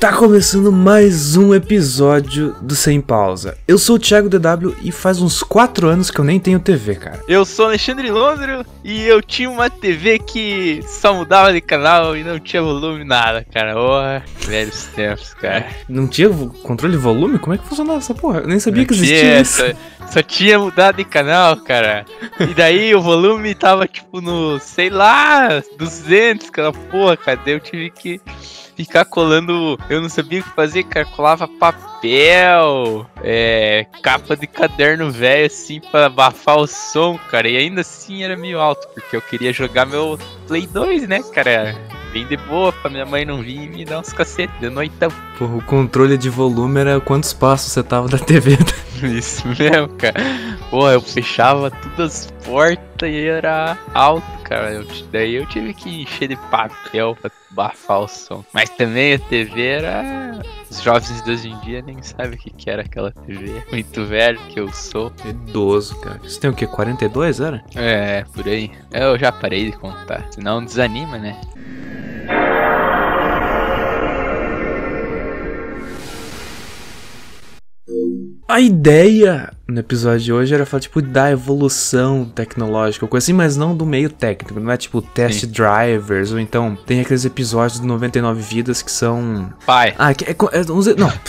Tá começando mais um episódio do Sem Pausa. Eu sou o Thiago DW e faz uns 4 anos que eu nem tenho TV, cara. Eu sou Alexandre Londro e eu tinha uma TV que só mudava de canal e não tinha volume nada, cara. Oh, velhos tempos, cara. Não tinha controle de volume? Como é que funcionava essa porra? Eu nem sabia que Não existia tinha, isso. Só, só tinha mudado de canal, cara. E daí o volume tava tipo no, sei lá, 200, aquela porra, cara. Daí eu tive que ficar colando. Eu não sabia o que fazer, cara. Colava papel, é, capa de caderno velho, assim, pra abafar o som, cara. E ainda assim era meio alto, porque eu queria jogar meu Play 2, né, cara? Bem de boa, pra minha mãe não vir e me dar uns cacetes de noitão. Porra, o controle de volume era quantos passos você tava da TV. Isso mesmo, cara. Pô, eu fechava todas as portas e era alto, cara. Eu daí eu tive que encher de papel pra abafar o som. Mas também a TV era. Os jovens de hoje em dia nem sabem o que, que era aquela TV. Muito velho que eu sou. Idoso, cara. Você tem o quê? 42, era? É, por aí. Eu já parei de contar. Senão desanima, né? A ideia no episódio de hoje era falar, tipo, da evolução tecnológica, coisa assim, mas não do meio técnico, não é tipo test Sim. drivers, ou então tem aqueles episódios do 99 Vidas que são. Pai. Ah, que é, é uns- não,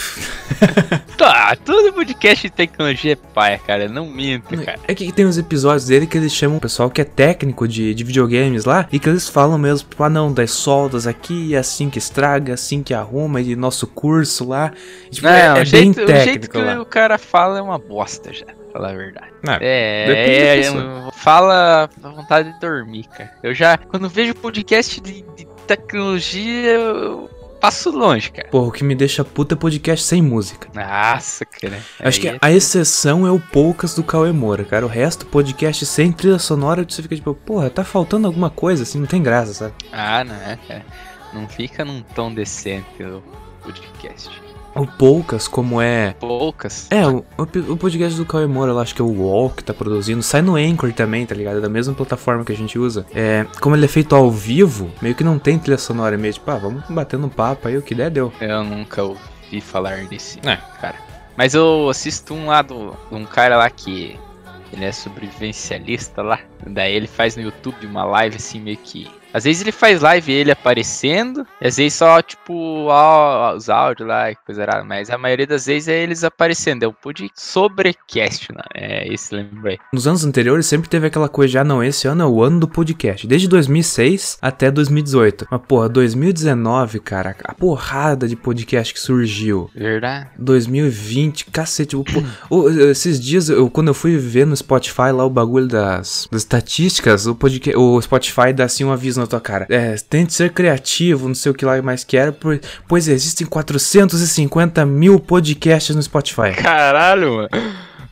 Tá, todo podcast de tecnologia é pai, cara. Não minta, cara. é que tem uns episódios dele que eles chamam o pessoal que é técnico de, de videogames lá, e que eles falam mesmo, tipo, ah não, das soldas aqui, é assim que estraga, é assim que arruma, e nosso curso lá. E, tipo, Não, é, é bem jeito, o jeito técnico que lá. o cara fala é uma bosta já, pra falar a verdade. É, depende da É, é, pessoa. fala a vontade de dormir, cara. Eu já, quando vejo podcast de, de tecnologia, eu passo longe, cara. Porra, o que me deixa puta é podcast sem música. Nossa, cara. Acho que Aí a exceção é o Poucas do Cauê Moura, cara. O resto, podcast sem trilha sonora, você fica tipo, porra, tá faltando alguma coisa, assim, não tem graça, sabe? Ah, não é, cara. Não fica num tom decente o podcast. O Poucas, como é. Poucas. É, o, o, o podcast do Cauê Moura, eu acho que é o UOL que tá produzindo. Sai no Anchor também, tá ligado? É da mesma plataforma que a gente usa. É, como ele é feito ao vivo, meio que não tem trilha sonora, meio tipo, ah, vamos batendo um papo aí, o que der, deu. Eu nunca ouvi falar desse É. cara. Mas eu assisto um lá do, de um cara lá que ele é sobrevivencialista lá. Daí ele faz no YouTube uma live assim meio que. Às vezes ele faz live ele aparecendo, e às vezes só tipo á- os áudios lá coisa errada, mas a maioria das vezes é eles aparecendo. É um pod sobrecast, né? É esse, lembrei. Nos anos anteriores sempre teve aquela coisa, já não, esse ano é o ano do podcast. Desde 2006 até 2018. Mas, porra, 2019, cara, a porrada de podcast que surgiu. Verdade? 2020, cacete. o- o- esses dias, eu, quando eu fui ver no Spotify lá o bagulho das, das estatísticas, o, podcast, o Spotify dá assim um aviso na tua cara. É, tente ser criativo, não sei o que lá mais que era, por- pois existem 450 mil podcasts no Spotify. Caralho, mano.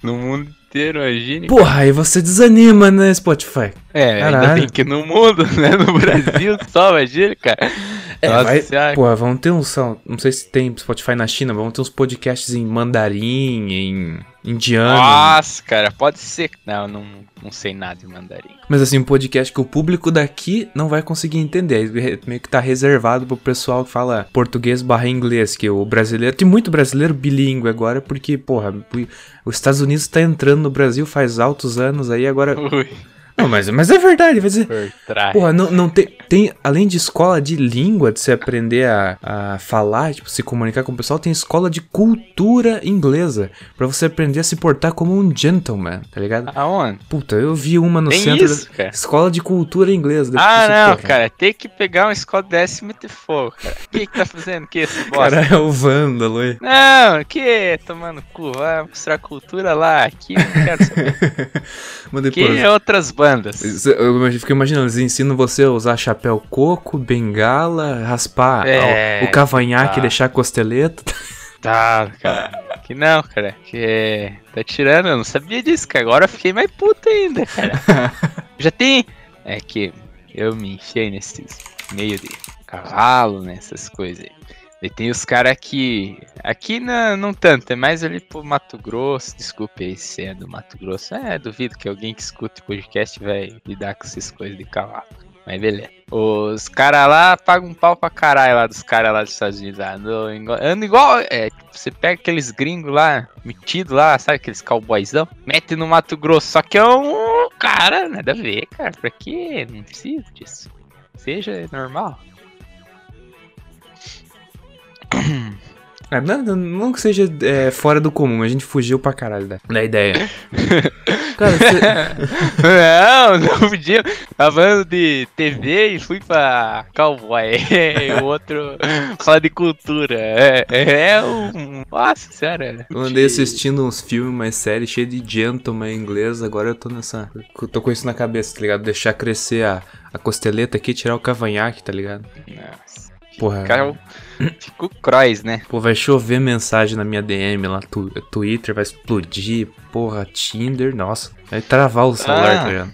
No mundo inteiro, imagine. Porra, aí você desanima, né, Spotify? É, ainda Caralho. bem que no mundo, né? No Brasil só, imagina, cara. É, Nossa vai, Senhora. pô, vamos ter uns, não sei se tem Spotify na China, vamos ter uns podcasts em mandarim, em indiano. Nossa, cara, pode ser. Não, não, não sei nada de mandarim. Mas assim, um podcast que o público daqui não vai conseguir entender. Meio que tá reservado pro pessoal que fala português barra inglês, que o brasileiro. Tem muito brasileiro bilíngue agora, porque, porra, os Estados Unidos tá entrando no Brasil faz altos anos aí, agora. Ui, Não, mas, mas é verdade, vai dizer. Porra, não, não tem. Tem, além de escola de língua, de você aprender a, a falar, tipo, se comunicar com o pessoal, tem escola de cultura inglesa. Pra você aprender a se portar como um gentleman, tá ligado? Aonde? Puta, eu vi uma no Tem centro. isso, da- cara? Escola de cultura inglesa. Ah, não, porra. cara. Tem que pegar uma escola dessa e meter fogo, cara. O que que tá fazendo? Que esse bosta? Cara, é o vândalo, hein? Não, que tomando cu, vai mostrar cultura lá, aqui não quero saber. Mas Que depois. é outras bandas. Eu fico imaginando, eles ensinam você a usar chapéu coco, bengala, raspar É, ó, o cavanhaque tá. e deixar a costeleta. Tá, cara. Que não, cara. Que tá tirando, eu não sabia disso, cara. Agora eu fiquei mais puta ainda, cara. Já tem. É que eu me enfiei nesses meio de cavalo, nessas coisas aí. E tem os caras que. Aqui não, não tanto, é mais ali pro Mato Grosso. Desculpe aí se é do Mato Grosso. É, duvido que alguém que escuta o podcast vai lidar com essas coisas de cavalo. Mas beleza. Os caras lá pagam um pau pra caralho lá dos caras lá dos Estados Unidos. lá. Ando igual é, você pega aqueles gringos lá, metido lá, sabe aqueles cowboyzão? Mete no Mato Grosso. Só que é um. Cara, nada a ver, cara. Pra quê? Não precisa disso. Seja normal. Ah, não, não, que seja é, fora do comum, a gente fugiu pra caralho da, da ideia. Cara, você, não, não podia. Tava falando de TV e fui pra cowboy. o outro fala de cultura. É, é um. Nossa senhora. eu andei assistindo uns filmes, mais séries, cheio de gentleman em inglês, agora eu tô nessa. eu Tô com isso na cabeça, tá ligado? Deixar crescer a, a costeleta aqui, tirar o cavanhaque, tá ligado? Nossa. Porra. Cara, ficou cross, né? Pô, vai chover mensagem na minha DM lá, tu, Twitter vai explodir, porra, Tinder, nossa. Vai travar o celular, Ah. tá ligado?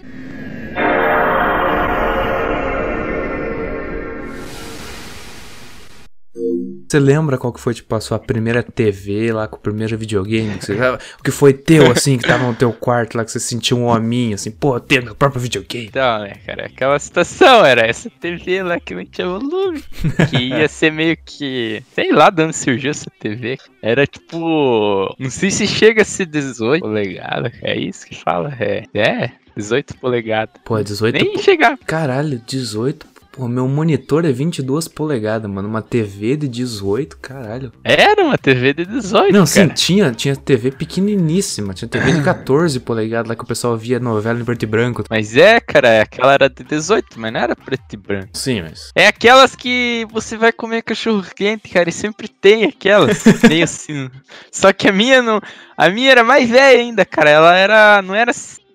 Você lembra qual que foi, tipo, a sua primeira TV lá, com o primeiro videogame? Que você, o que foi teu, assim, que tava no teu quarto lá, que você sentiu um hominho, assim, pô, ter meu próprio videogame. Então, né, cara, aquela situação era essa TV lá que não tinha volume. Que ia ser meio que. Sei lá de onde surgiu essa TV. Era tipo. Não sei se chega a ser 18 polegadas. É isso que fala? É. É, 18 polegadas. Pô, 18 Nem chegar. Caralho, 18. Pô, meu monitor é 22 polegadas, mano. Uma TV de 18, caralho. Era uma TV de 18. Não, sim, cara. tinha, tinha TV pequeniníssima. Tinha TV de 14 polegadas lá que o pessoal via novela em preto e branco. Mas é, cara, aquela era de 18, mas não era preto e branco. Sim, mas. É aquelas que você vai comer cachorro quente, cara, e sempre tem aquelas. meio assim. Só que a minha não. A minha era mais velha ainda, cara. Ela era. não era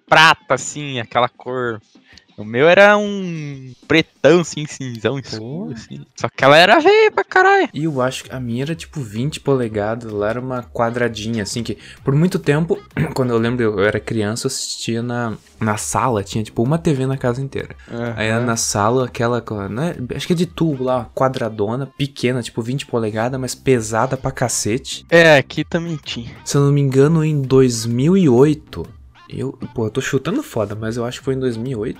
prata, assim, aquela cor. O meu era um pretão, assim, cinzão escuro, assim. Só que ela era velha pra caralho. E eu acho que a minha era tipo 20 polegadas, lá era uma quadradinha, assim, que por muito tempo, quando eu lembro eu era criança, eu assistia na, na sala, tinha tipo uma TV na casa inteira. Aí era na sala, aquela, né, acho que é de tubo lá, quadradona, pequena, tipo 20 polegadas, mas pesada pra cacete. É, aqui também tinha. Se eu não me engano, em 2008, eu, pô, eu tô chutando foda, mas eu acho que foi em 2008,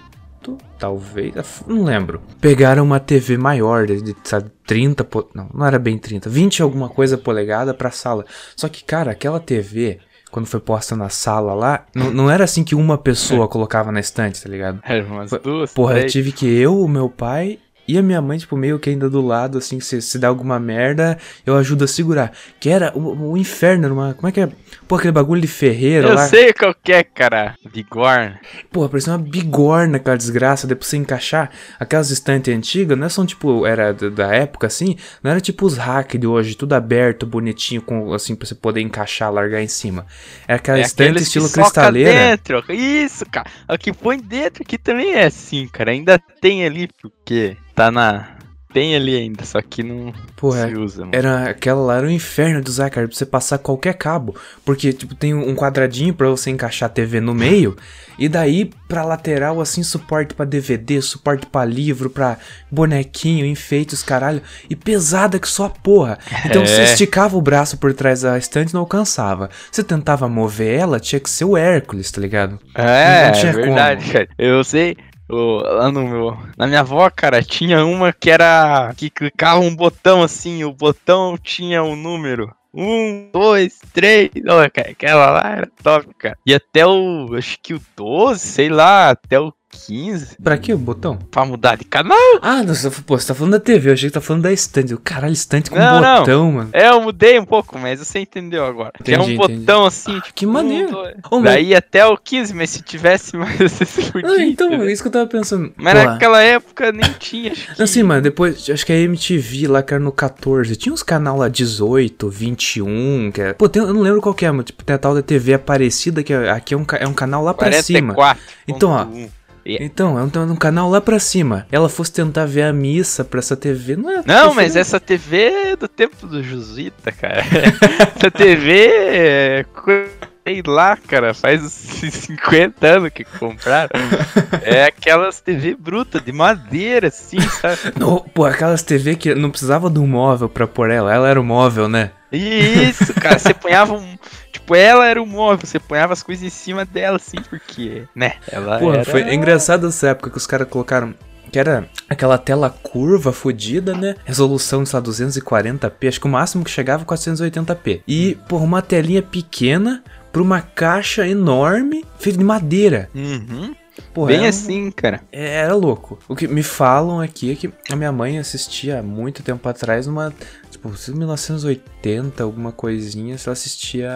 talvez, não lembro. Pegaram uma TV maior, de, sabe, 30, po- não, não era bem 30, 20 alguma coisa polegada pra sala. Só que, cara, aquela TV, quando foi posta na sala lá, não, não era assim que uma pessoa colocava na estante, tá ligado? Eram umas duas. Porra, tive que eu, o meu pai e a minha mãe, tipo, meio que ainda do lado, assim, se, se dá alguma merda, eu ajudo a segurar. Que era o, o inferno, era uma. Como é que é? Pô, aquele bagulho de ferreira Eu lá. sei qual que é, cara. Bigorna. Porra, parecia uma bigorna aquela desgraça, depois você encaixar. Aquelas estantes antigas, não é são tipo, era da, época assim, não era tipo os hack de hoje, tudo aberto, bonitinho, com assim, pra você poder encaixar, largar em cima. Era aquela É estante estilo cristaleira. dentro. Isso, cara. O que põe dentro aqui também é assim, cara. Ainda tem ali, porque tá na. Tem ali ainda, só que não Porra, se usa. mano. Era aquela lá era o inferno de usar, cara, pra você passar qualquer cabo. Porque, tipo, tem um quadradinho pra você encaixar a TV no meio. E daí, pra lateral, assim, suporte pra DVD, suporte pra livro, pra bonequinho, enfeites, caralho. E pesada que só a porra. Então, É. você esticava o braço por trás da estante não alcançava. Você tentava mover ela, tinha que ser o Hércules, tá ligado? É, não tinha é verdade, como. cara. Eu sei. Lá no meu. Na minha avó, cara, tinha uma que era. que clicava um botão assim, o botão tinha um número. Um, dois, três. Não, cara, aquela lá era top, cara. E até o. Acho que o 12, sei lá, até o 15? Pra que o botão? Pra mudar de canal. Ah, nossa, tá pô, você tá falando da TV, eu achei que tá falando da estante. Caralho, estante com não, botão, não. mano. É, eu mudei um pouco, mas você entendeu agora. Entendi, é um entendi. botão assim, ah, tipo, Que maneiro. Um, Daí meu... até o 15, mas se tivesse mais, você se fudia. Ah, então, é isso que eu tava pensando. Mas pô, naquela época nem tinha, acho que... Assim, mano, depois, acho que a MTV lá, que era no 14, tinha uns canal lá 18, 21, que era... Pô, tem, eu não lembro qual que é, mas tipo, tem a tal da TV Aparecida, que é, aqui é um, é um canal lá 44, pra cima. Então, ó... 1. Então, é um, um canal lá pra cima. Ela fosse tentar ver a missa pra essa TV, não é... Não, mas essa TV é do tempo do Jesuíta, cara. essa TV é. Sei lá, cara, faz uns 50 anos que compraram. É aquelas TV bruta de madeira, assim, sabe? Não, pô, aquelas TV que não precisava de um móvel pra pôr ela, ela era o móvel, né? Isso, cara, você ponhava um. Tipo, ela era o móvel, você ponhava as coisas em cima dela, assim, porque, né? Ela Pô, era... foi engraçado essa época que os caras colocaram. Que era aquela tela curva fodida, né? Resolução, sei lá, 240p. Acho que o máximo que chegava é 480p. E, porra, uma telinha pequena pra uma caixa enorme feita de madeira. Uhum, Porra, bem era, assim, cara. é- era louco. O que me falam aqui é que a minha mãe assistia há muito tempo atrás numa. Tipo, 1980, alguma coisinha, ela assistia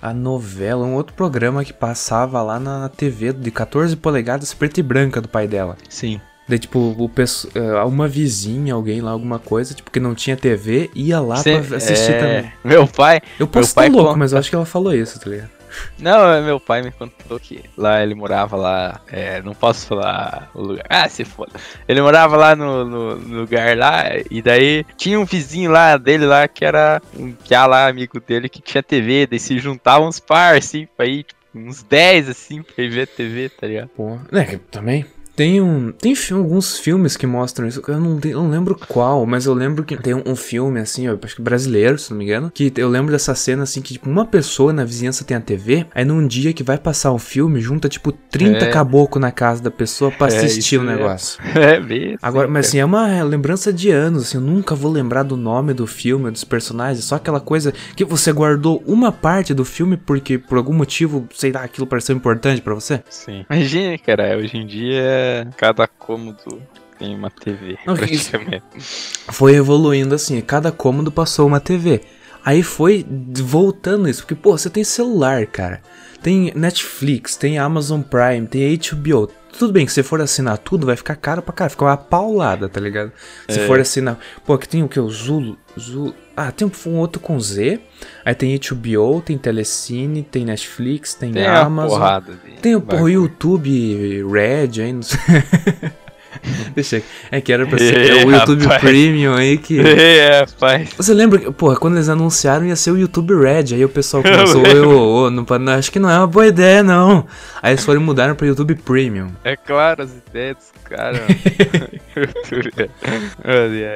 a novela, um outro programa que passava lá na, na TV de 14 polegadas, preta e branca do pai dela. Sim. Daí, tipo, o eh, uma vizinha, alguém lá, alguma coisa, tipo, que não tinha TV, ia lá Cê- pra assistir é, também. Meu pai. Eu posso estar louco, conta. mas eu acho que ela falou isso, tá ligado? Não, é, meu pai me contou que lá ele morava lá. É, não posso falar o lugar. Ah, se foda. Ele morava lá no, no- no lugar lá, e daí tinha um vizinho lá dele lá que era um piá lá, amigo dele, que tinha TV, daí se juntavam uns par, assim, pra ir, tipo, uns 10 assim, pra ir ver TV, tá ligado? Pô, né, também. Tem um. Tem alguns filmes que mostram isso. Eu não, eu não lembro qual, mas eu lembro que tem um, um filme, assim, eu acho que brasileiro, se não me engano. Que eu lembro dessa cena, assim, que tipo, uma pessoa na vizinhança tem a TV. Aí num dia que vai passar um filme, junta, tipo, 30 É. caboclo na casa da pessoa pra É, assistir o é. negócio. É mesmo. Agora, mas assim, é uma lembrança de anos, assim, eu nunca vou lembrar do nome do filme, dos personagens, só aquela coisa que você guardou uma parte do filme porque por algum motivo, sei lá, aquilo pareceu importante pra você. Sim. Imagina, cara, hoje em dia cada cômodo tem uma TV, Não, praticamente. Foi evoluindo assim, cada cômodo passou uma TV. Aí foi voltando isso, porque pô, você tem celular, cara. Tem Netflix, tem Amazon Prime, tem HBO. Tudo bem que se for assinar tudo, vai ficar caro pra cara, fica uma paulada, tá ligado? Se É. for assinar. Pô, aqui tem o que? O Zulu. Zulu. Ah, tem um outro com Z. Aí tem HBO, tem Telecine, tem Netflix, tem, Tem Amazon. Tem o porra. YouTube Red, aí não sei. Deixa É que era pra ser Ei, o YouTube rapaz. Premium aí que. É, rapaz. Você lembra que, porra, quando eles anunciaram ia ser o YouTube Red, aí o pessoal começou, eu, ô, não, não, acho que não é uma boa ideia, não. Aí eles foram e mudaram pra YouTube Premium. É claro, as ideias dos aí.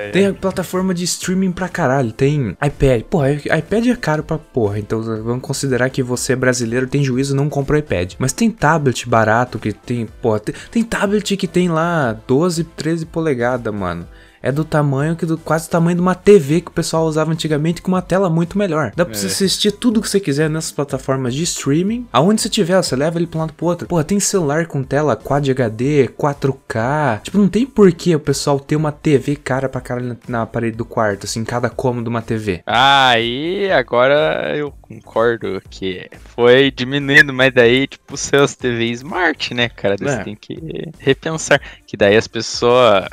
Tem a plataforma de streaming pra caralho, tem iPad. Porra, iPad é caro pra porra, então vamos considerar que você é brasileiro, tem juízo, não compra iPad. Mas tem tablet barato que tem, porra, tem, tem tablet que tem lá 12, 13 polegadas, mano. É do tamanho que do quase o tamanho de uma TV que o pessoal usava antigamente com uma tela muito melhor. Dá pra você É. assistir tudo que você quiser nessas plataformas de streaming. Aonde você tiver, você leva ele pra um lado pro outro. Porra, tem celular com tela Quad HD, 4K. Tipo, não tem porquê o pessoal ter uma TV cara pra caralho na, na parede do quarto, assim, cada cômodo uma TV. Aí, agora eu concordo que foi diminuindo, mas daí, tipo, seus TV Smart, né, cara? Daí É. Você tem que repensar. Que daí as pessoas.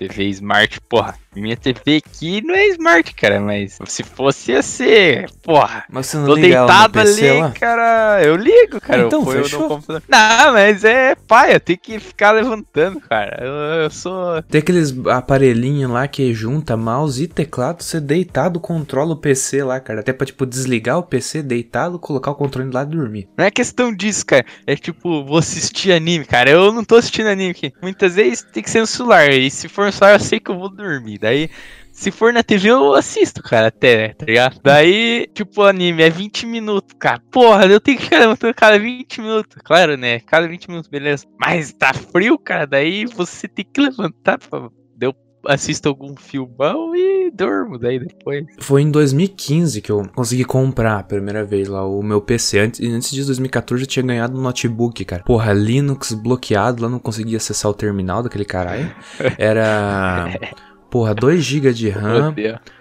TV Smart, porra, minha TV aqui não é Smart, cara, mas se fosse ia ser, porra. Mas você não Tô liga deitado ali, lá? cara. Eu ligo, cara. Então, eu ponho fechou. no computador. Não, mas é paia, tem que ficar levantando, cara. Eu, eu sou. Tem aqueles aparelhinhos lá que junta mouse e teclado, você deitado controla o PC lá, cara. Até pra, tipo, desligar o PC deitado, colocar o controle lá e dormir. Não é questão disso, cara. É tipo, vou assistir anime, cara. Eu não tô assistindo anime aqui. Muitas vezes tem que ser no celular. E se for no celular, eu sei que eu vou dormir. Daí, se for na TV, eu assisto, cara, até, tá ligado? Daí, tipo, o anime é 20 minutos, cara. Porra, eu tenho que ficar levantando cada 20 minutos. Claro, né? Cada 20 minutos, beleza. Mas tá frio, cara. Daí você tem que levantar pra. Deu assisto algum filmão e durmo daí depois. Foi em 2015 que eu consegui comprar a primeira vez lá o meu PC. Antes, antes disso, 2014, eu tinha ganhado um notebook, cara. Porra, Linux bloqueado, lá não conseguia acessar o terminal daquele caralho. Era. Porra, 2 GB de RAM,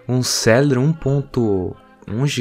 um Celeron 1.1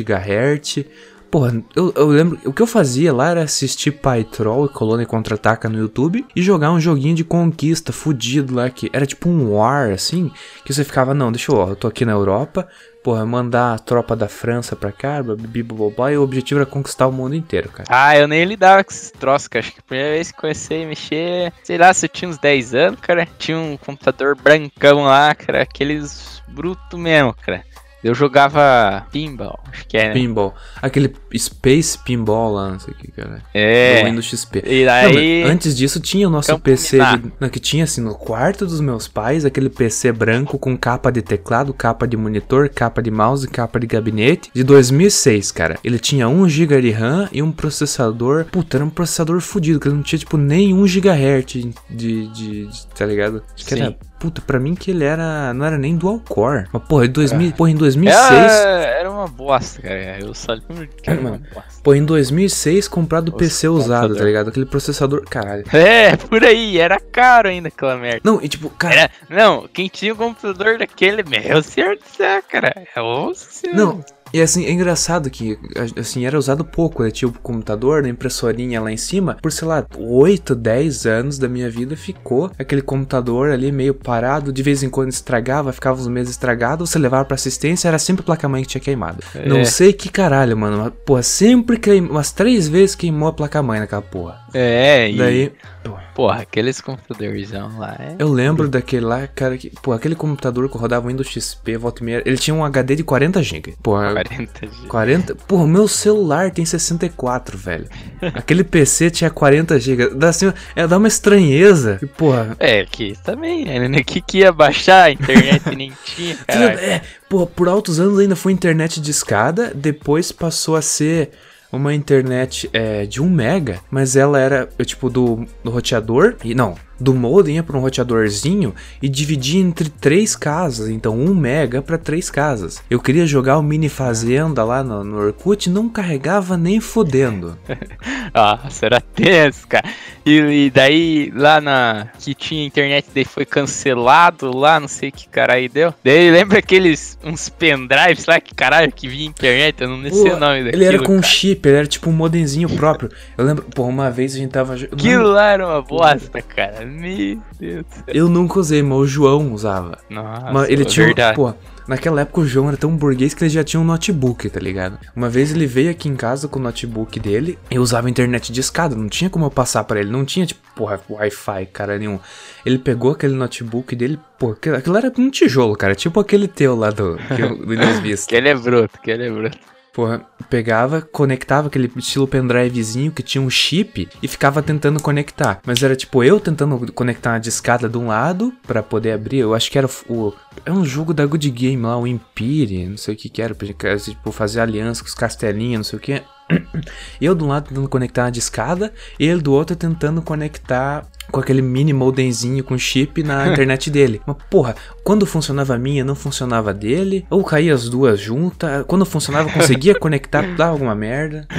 GHz. Porra, eu, eu, lembro. O que eu fazia lá era assistir Pytrol e Colônia Contra-Ataca no YouTube e jogar um joguinho de conquista fudido lá que era tipo um War, assim. Que você ficava, não, deixa eu, ó, eu tô aqui na Europa. Porra, mandar a tropa da França pra cá, bibibobó, e o objetivo era conquistar o mundo inteiro, cara. Ah, eu nem lidava com esses troços, cara. Acho que a primeira vez que comecei a mexer, sei lá, se eu tinha uns 10 anos, cara, tinha um computador brancão lá, cara, aqueles bruto mesmo, cara. Eu jogava pinball, acho que é, né? Pinball. Aquele Space Pinball lá, não sei o que, cara. É. Do Windows XP. E aí... Não, antes disso tinha o nosso Campo PC de, não, que tinha assim no quarto dos meus pais, aquele PC branco com capa de teclado, capa de monitor, capa de mouse, capa de gabinete, de 2006, cara. Ele tinha 1 GB de RAM e um processador, puta, era um processador fudido, que ele não tinha tipo nem 1 GHz de, de, de, de- tá ligado? Acho que Sim. era Puta, pra mim que ele era. Não era nem dual core. Mas, porra, em, 2000, porra, em 2006. Era, era uma bosta, cara. Eu só lembro que era uma Mano. bosta. Pô, em 2006 comprado Os PC usado, computador. tá ligado? Aquele processador. Caralho. É, por aí, era caro ainda aquela merda. Não, e tipo, cara. Era, não, quem tinha o computador daquele, meu senhor do céu, cara. Nossa. Não, e assim, é engraçado que, assim, era usado pouco, né? Tinha o computador, a impressorinha lá em cima. Por, sei lá, 8, 10 anos da minha vida ficou aquele computador ali meio parado. De vez em quando estragava, ficava uns meses estragado. Você levava pra assistência, era sempre placa-mãe que tinha queimado. É. Não sei que caralho, mano. Mas, porra, sempre queimou, umas três vezes queimou a placa-mãe naquela porra. É, e. Daí, porra. Porra, aqueles computadorzão lá. É... Eu lembro daquele lá, cara, que, pô, aquele computador que rodava o Windows XP, volta e meia, ele tinha um HD de 40 GB. Pô, 40 G. 40? Porra, o meu celular tem 64, velho. Aquele PC tinha 40 GB. Dá assim, é, dá uma estranheza. E, porra, É, que também, né? Que que ia baixar a internet nem tinha, caralho. é, porra, por altos anos ainda foi internet de escada, depois passou a ser uma internet é, de 1 mega, mas ela era, tipo, do, do roteador, e não, do modem ia pra um roteadorzinho e dividia entre três casas, então 1 mega pra três casas. Eu queria jogar o Mini Fazenda lá no, no Orkut, não carregava nem fodendo. Nossa, era tenso, cara. E, e daí, lá na. Que tinha internet, daí foi cancelado lá, não sei que caralho deu. Daí lembra aqueles. uns pendrives lá, que caralho, que vinha internet, eu não sei Pô, o nome daquilo. ele era com um cara. chip, ele era tipo um modemzinho próprio. Eu lembro, pô, uma vez a gente tava. Aquilo lá era uma bosta, cara. Meu Deus. Eu nunca usei, mas o João usava. Nossa, Mas ele é tinha. verdade. Pô, naquela época o João era tão burguês que ele já tinha um notebook, tá ligado? Uma vez ele veio aqui em casa com o notebook dele e usava internet de escada, não tinha como eu passar pra ele, não tinha tipo, porra, Wi-Fi, cara nenhum. Ele pegou aquele notebook dele, pô, aquilo era um tijolo, cara, tipo aquele teu lá do, que eu- do Windows Vista. Que ele é bruto, que ele é bruto. Porra, pegava, conectava aquele estilo pendrivezinho que tinha um chip e ficava tentando conectar. Mas era tipo eu tentando conectar uma discada de um lado pra poder abrir. Eu acho que era o. É um jogo da Good Game lá, o Empire, não sei o que que era. Tipo, fazer aliança com os castelinhos, não sei o que. Eu de um lado tentando conectar uma discada, e ele do outro tentando conectar com aquele mini modemzinho com chip na internet dele. Mas porra, quando funcionava a minha, não funcionava a dele, ou caía as duas juntas. Quando funcionava, conseguia conectar, dava alguma merda.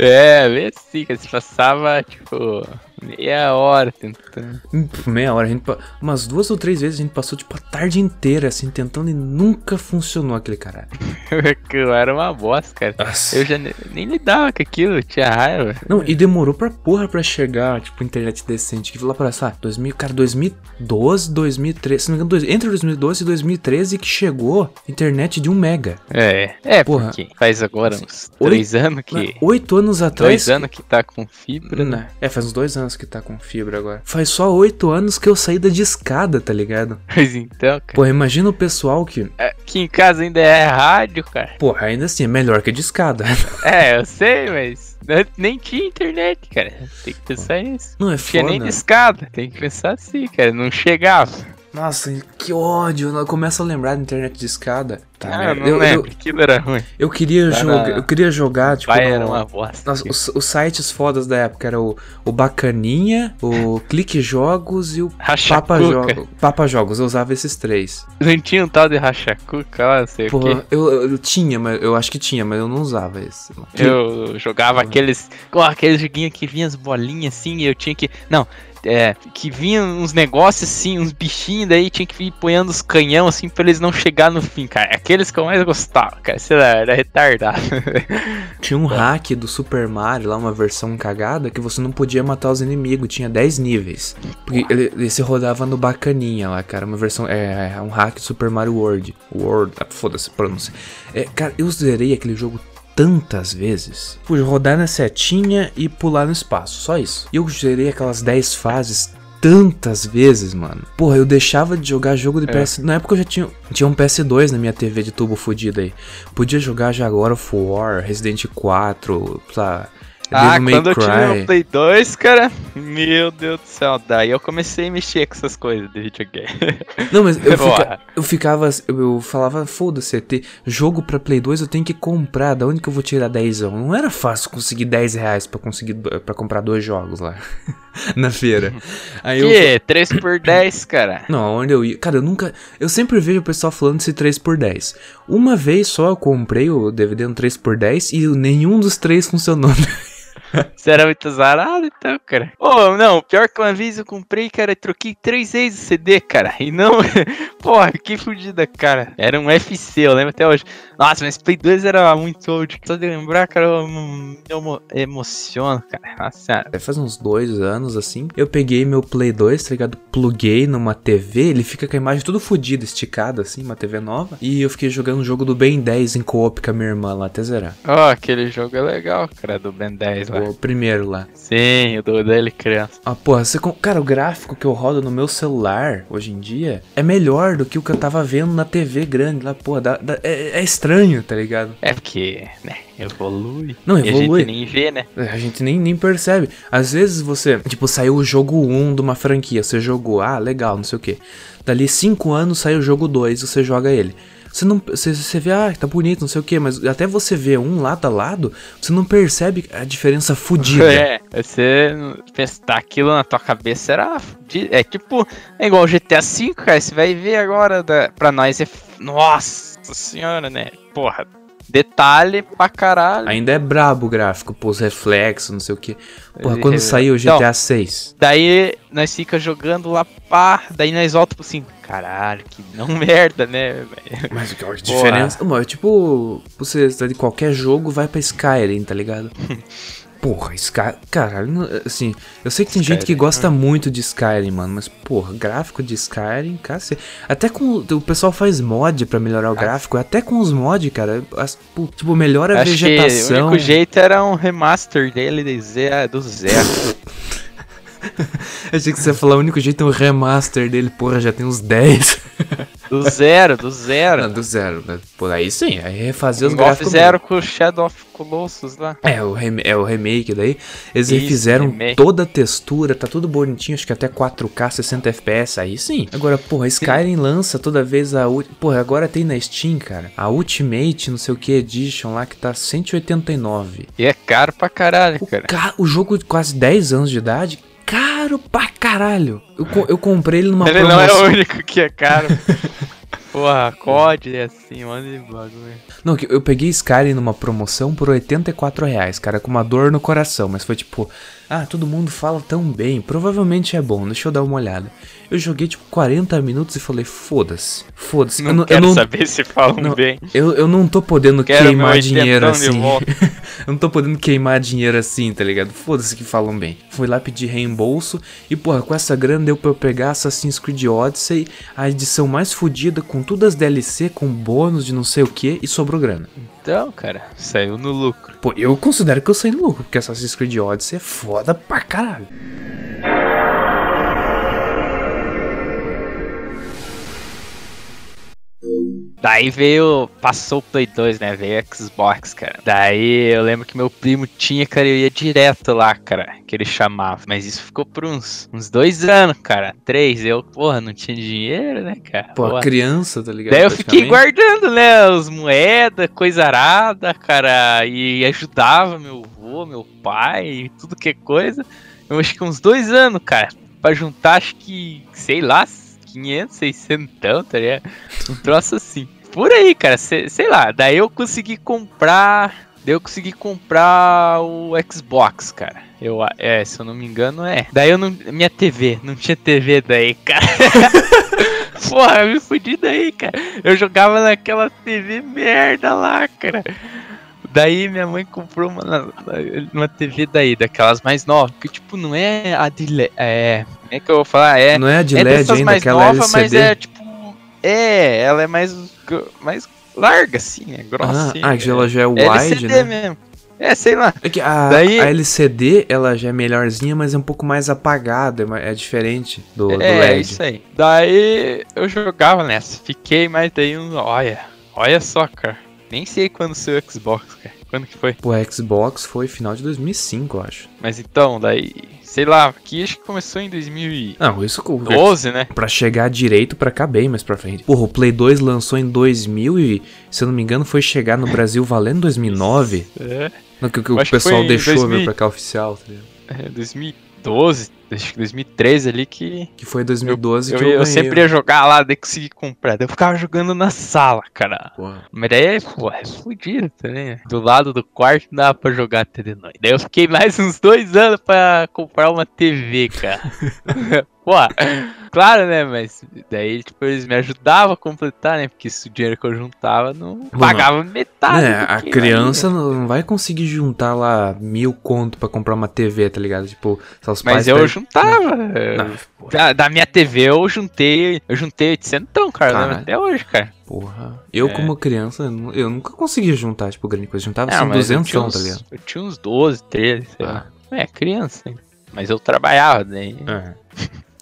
É, vê assim, que se passava, tipo, meia hora tentando. Hum, Meia hora, a gente, umas duas ou três vezes a gente passou tipo a tarde inteira assim tentando e nunca funcionou aquele caralho. Aquilo era uma bosta, cara. Nossa. Eu já ne- nem lidava com aquilo, tinha raiva. Não, e demorou pra porra pra chegar, tipo, internet decente. Que lá pra, lá, 2000, cara, 2012, 2013, se não me engano, dois- entre 2012 e 2013 que chegou internet de 1 mega. É, é, Porra. porque faz agora uns Oi- três anos que. Oito anos atrás. Dois anos que tá com fibra, né? Né? É, faz uns dois anos que tá com fibra agora. Faz só oito anos que eu saí da discada, tá ligado? Mas então, cara. Pô, imagina o pessoal que. Aqui em casa ainda é rádio, cara. Pô, ainda assim, é melhor que discada. É, eu sei, mas nem tinha internet, cara. Tem que pensar nisso. Não é Não tinha nem foda. discada. Tem que pensar assim, cara. Não chegava. Nossa, que ódio. Eu começo a lembrar da internet de escada. Tá, Ah, merda. não eu, eu, lembro, aquilo era ruim. eu queria jogar, na- eu queria jogar, tipo, Vai, no- era uma bosta. Os, os sites fodas da época era o, o Bacaninha, o Clique Jogos e o Papa. Jogo, Papa Jogos. Eu usava esses três. Não tinha um tal de rachacuca lá, não sei o Porra, quê. eu, eu tinha, mas eu acho que tinha, mas eu não usava esse. Eu jogava aqueles. Oh, aqueles joguinhos que vinha as bolinhas assim e eu tinha que. Não, é. Que vinha uns negócios assim, uns bichinhos, daí tinha que ir ponhando os canhão assim pra eles não chegar no fim, cara. Aqueles que eu mais gostava, cara. Sei lá, era retardado. Tinha um hack do Super Mario lá, uma versão cagada, que você não podia matar os inimigos, tinha 10 níveis. Porque ele, ele se rodava no Bacaninha lá, cara, uma versão. É, é um hack do Super Mario World. World, ah, foda-se, pronúncia. É, cara, eu zerei aquele jogo tantas vezes. Pude rodar na setinha e pular no espaço, só isso. E eu zerei aquelas 10 fases tantas vezes, mano. Porra, eu deixava de jogar jogo de É. PS. Na época eu já tinha, tinha um PS2 na minha TV de tubo fodido aí. Podia jogar já agora of War, Resident 4, sei Ah, Devil May quando eu tive o Play 2, cara, meu Deus do céu, daí eu comecei a mexer com essas coisas de videogame. Não, mas eu, fica- eu ficava. Eu, eu falava, foda-se, ter jogo pra Play 2 eu tenho que comprar. Da onde que eu vou tirar 10? Não era fácil conseguir 10 reais pra conseguir para comprar dois jogos lá na feira. Aí eu. que? 3 por 10, cara. Não, onde eu ia. Cara, eu nunca. Eu sempre vejo o pessoal falando desse 3x10. Uma vez só eu comprei o DVD no 3x10 e nenhum dos três funcionou. Você era muito azarado, então, cara. Oh, não, pior que uma vez eu comprei, cara, e troquei três vezes o CD, cara. E não. Porra, que fodida, cara. Era um FC, eu lembro até hoje. Nossa, mas Play 2 era muito old. Só de lembrar, cara, eu me emo- emociono, cara. Nossa senhora. É, Faz uns dois anos assim. Eu peguei meu Play 2, tá ligado? Pluguei numa TV. Ele fica com a imagem tudo fodida, esticada assim, uma TV nova. E eu fiquei jogando um jogo do Ben 10 em co-op com a minha irmã lá até zerar. Ó, aquele jogo é legal, cara, do Ben 10 O primeiro lá. Sim, o do dele criança. Ah, porra, você. com- Cara, o gráfico que eu rodo no meu celular hoje em dia é melhor do que o que eu tava vendo na TV grande lá, porra. dá- dá- é, é estranho, tá ligado? É porque, né, evolui. Não, E a evolui. gente nem vê, né? É, A gente nem, nem percebe. Às vezes você, tipo, saiu o jogo 1 de uma franquia, você jogou, ah, legal, não sei o que. Dali 5 anos sai o jogo 2, você joga ele. Você não. Você, você vê, ah, tá bonito, não sei o que, mas até você ver um lado a lado, você não percebe a diferença fodida. É, você pensar aquilo na tua cabeça era. É tipo, é igual GTA V, cara. Você vai ver agora, da, pra nós é. Nossa senhora, né? Porra, detalhe pra caralho. Ainda é brabo o gráfico, pô, os reflexos, não sei o que. Porra, quando saiu o Então, GTA 6. Daí nós fica jogando lá, pá. Daí nós volta tipo assim, caralho, que não merda, né, velho? Mas que diferença. Mano, é tipo, você tá de qualquer jogo, vai pra Skyrim, tá ligado? Porra, Sky... Caralho, assim, eu sei que tem gente que Skyrim, gosta muito de Skyrim, mano, mas, porra, gráfico de Skyrim, cacete. Até com. O pessoal faz mod pra melhorar o gráfico, até com os mods, cara, as- tipo, melhora a Acho que o vegetação. único jeito era um remaster dele de zero, do zero. Achei que você ia falar, o único jeito é um remaster dele, porra, já tem uns 10. Do zero, do zero. Não, do zero, né? Por aí sim, aí refazer os gráficos. fizeram com o Shadow of Colossus lá. É, o, é o remake daí. Eles Isso, refizeram remake. toda a textura, tá tudo bonitinho, acho que até 4K, 60 FPS, aí sim. Agora, porra, Skyrim lança toda vez a. Porra, agora tem na Steam, cara. A Ultimate, não sei o que, Edition lá, que tá 189. E é caro pra caralho, O, cara. ca... o jogo de quase 10 anos de idade, caro pra caralho. Eu, eu comprei ele numa Ele não é promoção. o único que é caro. Porra, COD é assim, mano de bagulho. Não, eu peguei Skyrim numa promoção por 84 reais, cara, com uma dor no coração, mas foi tipo, ah, todo mundo fala tão bem, provavelmente é bom, deixa eu dar uma olhada. Eu joguei tipo 40 minutos e falei, foda-se, foda-se. Não eu, quero eu, não, saber se falam não, bem. eu, eu não tô podendo Quero queimar dinheiro assim. eu não tô podendo queimar dinheiro assim, tá ligado? Foda-se que falam bem. Fui lá pedir reembolso e, porra, com essa grana deu pra eu pegar Assassin's Creed Odyssey, a edição mais fodida, com todas as DLC, com bônus de não sei o que, e sobrou grana. Então, cara, saiu no lucro. Pô, eu considero que eu saí no lucro, porque Assassin's Creed Odyssey é foda pra caralho. Daí veio. Passou o Play 2, né? Veio o Xbox, cara. Daí eu lembro que meu primo tinha, cara, eu ia direto lá, cara. Que ele chamava. Mas isso ficou por uns, uns dois anos, cara. Três. Eu, porra, não tinha dinheiro, né, cara? Pô, Porra. criança, tá ligado? Daí eu fiquei guardando, né, as moedas, coisa arada, cara, e ajudava meu avô, meu pai, tudo que é coisa. Eu acho que uns dois anos, cara, pra juntar, acho que, sei lá, 500, 600, tá ligado? Um troço assim. Por aí, cara, sei, sei lá, daí eu consegui comprar, daí eu consegui comprar o Xbox, cara. Eu, é, se eu não me engano, é. Daí eu não, minha TV, não tinha TV daí, cara. Porra, eu me fudi daí, cara. Eu jogava naquela TV merda lá, cara. Daí minha mãe comprou uma, uma TV daí, daquelas mais novas. Que tipo, não é a de LED. É. Como é que eu vou falar? É. Não é a de é LED ainda, mais aquela nova, LCD. mas é tipo. É, ela é mais. mais larga, assim, é grossa. Ah, assim, ah, é, ela já é é wide, LCD né? mesmo. É, sei lá. É que a, Daí- a LCD, ela já é melhorzinha, mas é um pouco mais apagada, é é diferente do, do é, LED. isso aí. Daí eu jogava nessa. Fiquei, mas daí um. Olha, olha só, cara. Nem sei quando saiu o Xbox, cara. Quando que foi? Pô, Xbox foi final de 2005, eu acho. Mas então, daí. Sei lá, aqui acho que começou em 2012, Não, isso com- né? pra chegar direito pra cá bem mais pra frente. Porra, o Play 2 lançou em 2000 e, se eu não me engano, foi chegar no Brasil valendo 2009. É, No que, que o pessoal deixou 2000. vir pra cá oficial, tá ligado? é 2012, acho que 2013 ali que. Que foi 2012 Eu, que eu, eu, ganhei. sempre ia jogar lá, daí consegui comprar. Daí eu ficava jogando na sala, cara. Porra. Mas daí, pô, é fudido também. Do lado do quarto não dava pra jogar até de noite. Daí eu fiquei mais uns dois anos pra comprar uma TV, cara. pô, claro, né? Mas daí, tipo, eles me ajudavam a completar, né? Porque se o dinheiro que eu juntava não pagava metade. Né, do a criança não não vai conseguir juntar lá mil conto pra comprar uma TV, tá ligado? Tipo, só os Mas pais eu juntava. Não. Da, da minha TV eu juntei. Eu juntei 800, cara. Até hoje, cara. Porra. Eu, É. como criança, eu nu- eu nunca conseguia juntar, tipo, grande coisa. Juntava assim, mas eu 200, tinha tá uns, ligado? eu tinha uns 12, 13, sei Ah. lá. É, criança. Mas eu trabalhava daí. É.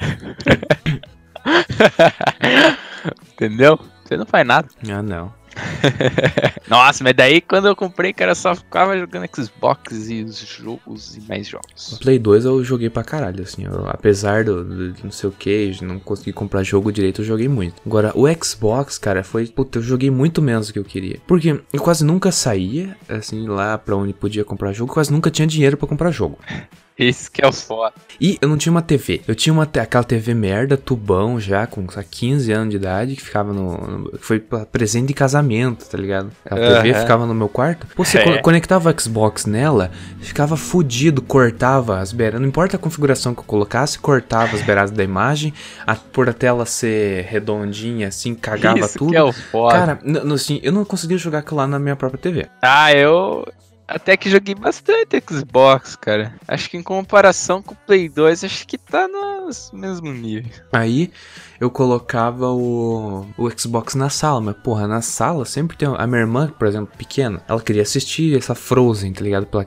Entendeu? Você não faz nada. Ah, não. Nossa, mas daí quando eu comprei, cara, eu só ficava jogando Xbox e os jogos e mais O jogos. Play 2 eu joguei pra caralho, assim. eu- apesar do, do- de não sei o que, não conseguir comprar jogo direito, eu joguei muito. Agora, o Xbox, cara, foi. Puta, eu joguei muito menos do que eu queria. Porque eu quase nunca saía, assim, lá pra onde podia comprar jogo, quase nunca tinha dinheiro pra comprar jogo. Esse que é o foda. E eu não tinha uma TV. Eu tinha uma, aquela TV merda, tubão já, com sei lá, 15 anos de idade, que ficava no. no- foi presente de casamento, tá ligado? A TV ficava no meu quarto. Pô, você É. co- conectava o Xbox nela, ficava fudido, cortava as beiradas. Não importa a configuração que eu colocasse, cortava as beiradas da imagem, a, por a tela ser redondinha, assim, cagava Isso tudo. que é o foda. Cara, assim, eu não conseguia jogar aquilo lá na minha própria TV. Ah, eu até que joguei bastante Xbox, cara. Acho que em comparação com o Play 2, acho que tá no mesmo nível. Aí eu colocava o, o Xbox na sala, mas porra, na sala sempre tem. A minha irmã, por exemplo, pequena, ela queria assistir essa Frozen, tá ligado? Pela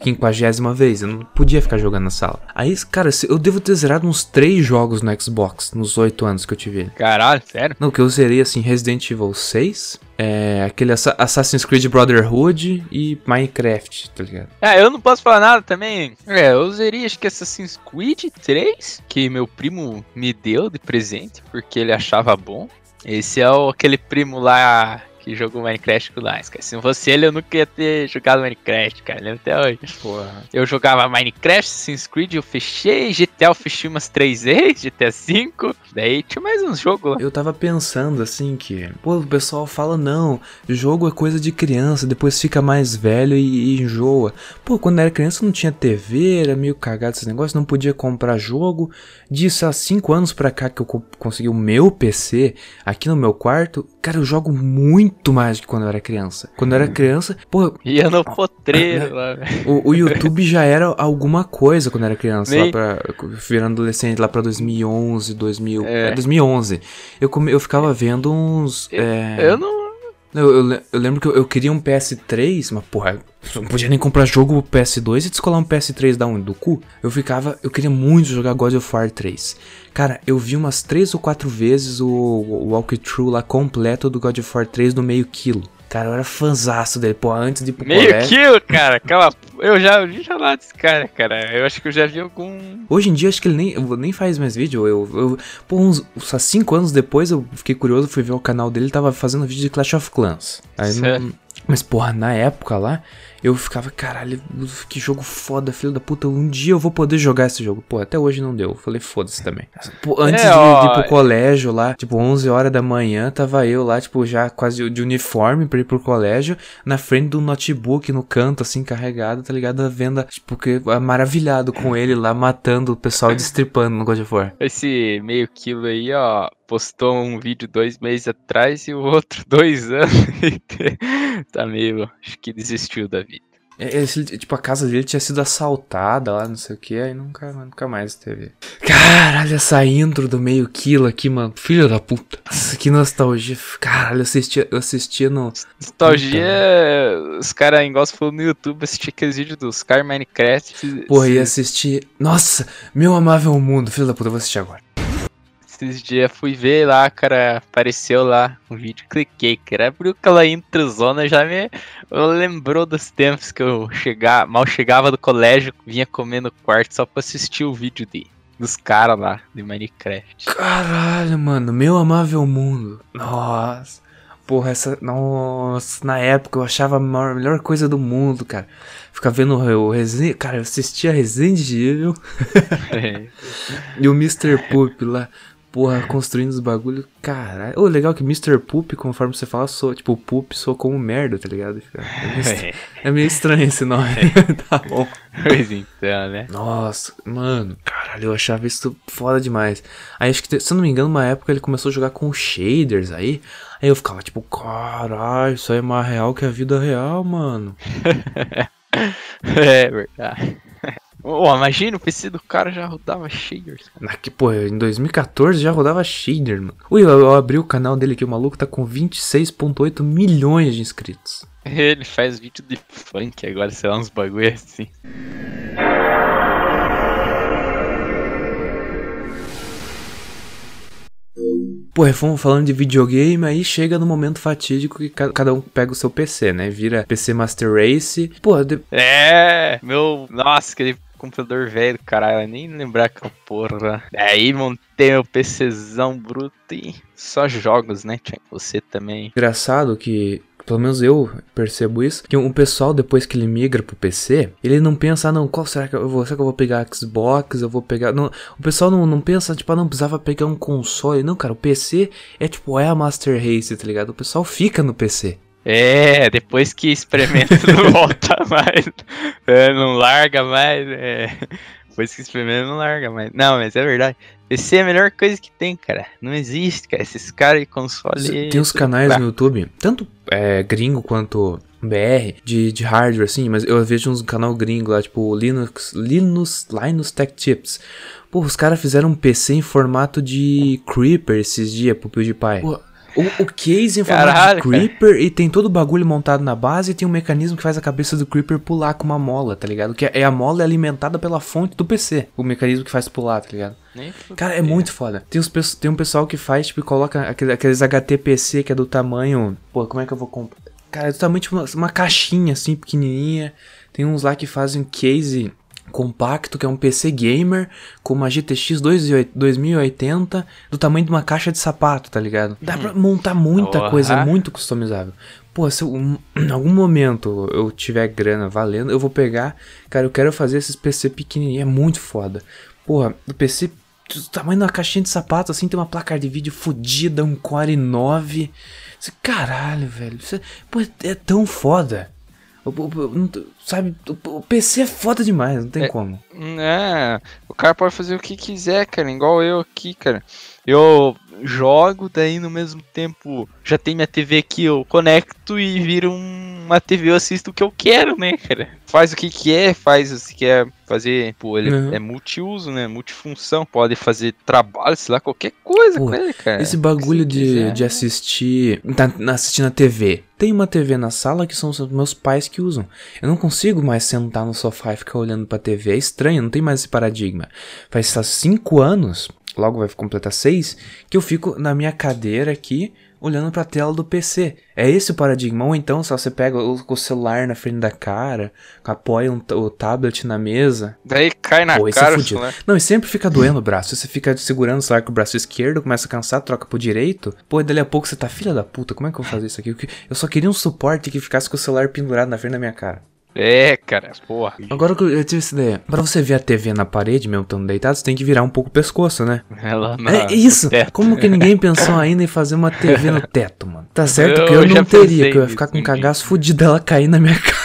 quinquagésima vez, eu não podia ficar jogando na sala. Aí, cara, eu devo ter zerado uns três jogos no Xbox nos oito anos que eu tive ele. Caralho, sério? Não, que eu zerei assim, Resident Evil 6, é, aquele Assa- Assassin's Creed Brotherhood e Minecraft, tá ligado? Ah, eu não posso falar nada também. É, eu zerei acho que Assassin's Creed 3, que meu primo me deu de presente, porque ele achava bom. Esse é o, aquele primo lá que jogou Minecraft com nós, cara. Se não fosse ele, eu nunca ia ter jogado Minecraft, cara. Lembro até hoje. Porra. Eu jogava Minecraft, Assassin's Creed, eu fechei, GTA eu fechei umas três vezes, GTA V. Daí tinha mais uns jogos lá. Eu tava pensando assim que, pô, o pessoal fala não, jogo é coisa de criança, depois fica mais velho e, e enjoa. Pô, quando eu era criança não tinha TV, era meio cagado esse negócio, não podia comprar jogo. Disso há 5 anos pra cá que eu co- consegui o meu PC aqui no meu quarto, cara, eu jogo muito mais do que quando eu era criança. Quando eu era criança, pô, Ia no potreiro lá, o, o YouTube já era alguma coisa quando eu era criança, lá Nem- pra, virando adolescente lá pra 2011, 2000, É. é, 2011. Eu, come, eu ficava vendo uns, é, Eu não. Eu, eu, eu lembro que eu, eu queria um PS3, mas porra, eu não podia nem comprar jogo PS2 e descolar um PS3 da onde? Do cu? Eu ficava. Eu queria muito jogar God of War 3. Cara, eu vi umas 3 ou 4 vezes o, o walkthrough lá completo do God of War 3 no meio quilo. Cara, eu era fanzaço dele. Pô, antes de pro Meio quilo, cara. Aquela... Eu já ouvi falar desse cara, cara. Eu acho que eu já vi algum. Hoje em dia, acho que ele nem, nem faz mais vídeo. Eu, eu, pô, uns, uns 5 anos depois, eu fiquei curioso, fui ver o canal dele, ele tava fazendo vídeo de Clash of Clans. Aí Certo. não, mas, porra, na época lá, eu ficava, caralho, que jogo foda, filho da puta. Um dia eu vou poder jogar esse jogo. Pô, até hoje não deu. Eu falei, foda-se também. Pô, antes É, de, ó, de ir pro colégio lá, tipo, 11 horas da manhã, tava eu lá, tipo, já quase de uniforme pra ir pro colégio, na frente do notebook, no canto, assim, carregado, tá ligado? A venda, tipo, que, maravilhado com ele lá, matando o pessoal e destripando no God of War. Esse meio quilo aí, ó, postou um vídeo dois meses atrás e o outro dois anos. tá meio. Acho que desistiu da vida. É, esse, tipo, a casa dele tinha sido assaltada lá, não sei o que, aí nunca, nunca mais teve. Caralho, essa intro do meio quilo aqui, mano. Filho da puta. Nossa, que nostalgia. Caralho, eu assistia, eu assistia no. Nostalgia, os caras, igual você falou no YouTube, assistia aqueles vídeos dos caras Minecraft. Porra, ia esses, assistir. Nossa, meu amável mundo. Filho da puta, eu vou assistir agora. Esses dias fui ver lá, cara, apareceu lá um vídeo, cliquei, cara, abriu aquela introzona, já me lembrou dos tempos que eu chegava, mal chegava do colégio, vinha comer no quarto só pra assistir o vídeo de, dos caras lá, de Minecraft. Caralho, mano, meu amável mundo. Nossa. Porra, essa. Nossa, na época eu achava a maior- melhor coisa do mundo, cara. Ficar vendo o Resident. Cara, eu assistia Resident Evil e o Mr. Poop lá. Porra, construindo os bagulhos. Caralho. Ô, legal que Mr. Poop, conforme você fala, sou. Tipo, Poop sou como merda, tá ligado? É meio, é meio estranho esse nome. tá bom. pois então, né? Nossa, mano, caralho, eu achava isso foda demais. Aí acho que, se eu não me engano, uma época ele começou a jogar com shaders aí. Aí eu ficava tipo, caralho, isso aí é mais real que a vida real, mano. É verdade. Ô, imagina o PC do cara já rodava shaders. Na que, pô, em 2014 já rodava shader, mano. Ui, eu, eu abri o canal dele aqui, o maluco tá com 26.8 milhões de inscritos. Ele faz vídeo de funk agora, sei lá, uns bagulho assim. Pô, fomos falando de videogame, aí chega no momento fatídico que ca- cada um pega o seu PC, né? Vira PC Master Race. Pô, de- É, meu. Nossa, aquele computador velho, caralho, nem lembrar aquela porra. Aí montei meu PCzão bruto e só jogos, né? Tinha você também. engraçado que, pelo menos eu percebo isso, que um pessoal depois que ele migra pro PC, ele não pensa, não, qual será que eu vou, será que eu vou pegar Xbox, eu vou pegar, não, o pessoal não, não pensa, tipo, ah, não precisava pegar um console, não, cara, o PC é tipo, é a Master Race, tá ligado? O pessoal fica no PC. É, depois que experimenta não volta mais. É, não larga mais. É. Depois que experimenta não larga mais. Não, mas é verdade. PC é a melhor coisa que tem, cara. Não existe, cara. Esses caras de console. Tem uns canais no YouTube, tanto é, gringo quanto BR, de, de hardware, assim, mas eu vejo uns canal gringo lá, tipo Linux, Linux, Linux Tech Tips. Pô, os caras fizeram um PC em formato de Creeper esses dias pro PewDiePie. Pô, o, o case em formato Caralho, de Creeper e tem todo o bagulho montado na base e tem um mecanismo que faz a cabeça do Creeper pular com uma mola, tá ligado? Que é a mola é alimentada pela fonte do PC. O mecanismo que faz pular, tá ligado? Cara, é muito foda. Tem, uns, tem um pessoal que faz, tipo, coloca aquele- aqueles HTPC que é do tamanho. Pô, como é que eu vou comprar? Cara, é do tamanho tipo uma, uma caixinha assim, pequenininha. Tem uns lá que fazem case compacto, que é um PC gamer, com uma GTX 2080, do tamanho de uma caixa de sapato, tá ligado? Dá pra montar muita Porra. coisa, é muito customizável. Pô, se eu, um- em algum momento eu tiver grana valendo, eu vou pegar. Cara, eu quero fazer esses PC pequenininhos, é muito foda. Porra, o PC do tamanho de uma caixinha de sapato, assim, tem uma placa de vídeo fodida, um Core 9. Você, Caralho, velho. Isso é, pô, é tão foda. O- o- sabe, o, o PC é foda demais, não tem É. como. É, o cara pode fazer o que quiser, cara, igual eu aqui, cara. Eu, jogo, daí no mesmo tempo já tem minha TV aqui, eu conecto e vira um- uma TV, eu assisto o que eu quero, né, cara? Faz o que quer, faz se quer fazer, pô, ele Uhum. é multiuso, né, multifunção, pode fazer trabalho, sei lá, qualquer coisa Pô, com ele, cara. Esse bagulho de, quiser. de assistir. Tá assistir na TV. Tem uma TV na sala que são os meus pais que usam. Eu não consigo mais sentar no sofá e ficar olhando pra TV. É estranho, não tem mais esse paradigma. Faz só cinco anos, logo vai completar seis, que eu fico na minha cadeira aqui olhando pra tela do PC. É esse o paradigma. Ou então, só você pega o, o celular na frente da cara, apoia um o tablet na mesa. Daí cai na Pô, é cara, fudido. né? Não, e sempre fica doendo o braço. Você fica segurando o celular com o braço esquerdo, começa a cansar, troca pro direito. Pô, e dali a pouco você tá, filha da puta, como é que eu vou fazer isso aqui? Eu só queria um suporte que ficasse com o celular pendurado na frente da minha cara. É, cara, porra. Agora que eu tive essa ideia, pra você ver a TV na parede, mesmo estando deitado, você tem que virar um pouco o pescoço, né? Ela na- é isso! Como que ninguém pensou ainda em fazer uma TV no teto, mano? Tá certo Eu que eu não teria, que eu ia ficar com um cagaço fudido dela cair na minha cara.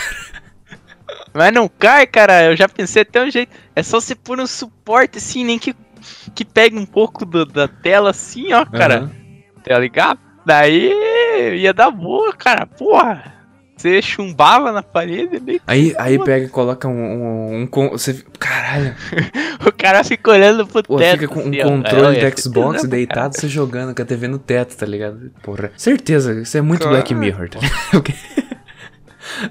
Mas não cai, cara. Eu já pensei até um jeito. É só você pôr um suporte assim, nem que, que pegue um pouco do- da tela assim, ó, cara. Aham. Tá ligado? Daí ia dar boa, cara. Porra. Você chumbava na parede, Aí, aí pega e coloca um. um, um con- você, caralho. o cara fica olhando pro Pô, teto. fica com um assim, ó. controle É, de ser Xbox tesão, deitado, você jogando com a TV no teto, tá ligado? Porra. Certeza, isso é muito Claro, Black Mirror, tá ligado?